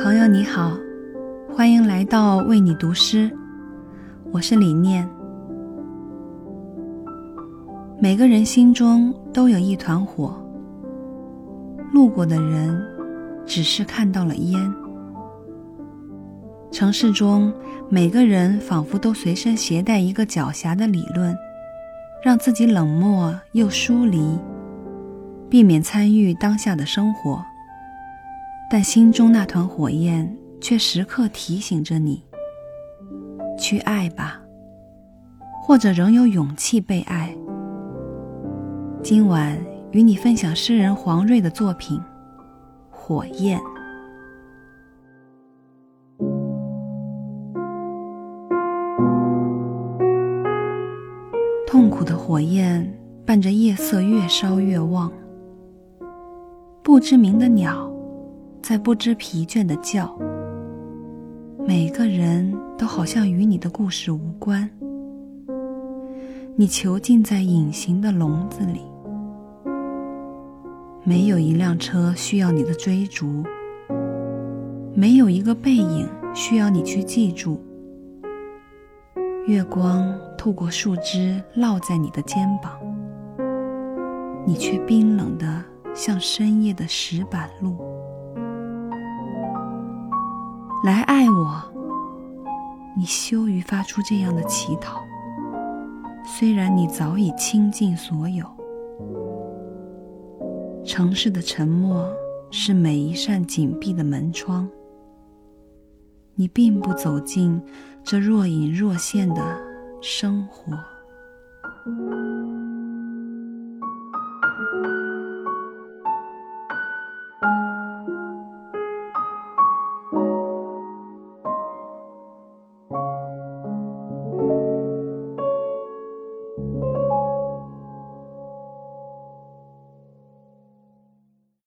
朋友你好，欢迎来到为你读诗，我是李念。每个人心中都有一团火，路过的人只是看到了烟。城市中每个人仿佛都随身携带一个狡黠的理论，让自己冷漠又疏离，避免参与当下的生活。但心中那团火焰却时刻提醒着你：去爱吧，或者仍有勇气被爱。今晚与你分享诗人黄瑞的作品《火焰》。痛苦的火焰伴着夜色越烧越旺，不知名的鸟。在不知疲倦的叫，每个人都好像与你的故事无关。你囚禁在隐形的笼子里，没有一辆车需要你的追逐，没有一个背影需要你去记住。月光透过树枝落在你的肩膀，你却冰冷的像深夜的石板路。来爱我，你羞于发出这样的乞讨。虽然你早已倾尽所有，城市的沉默是每一扇紧闭的门窗。你并不走进这若隐若现的生活。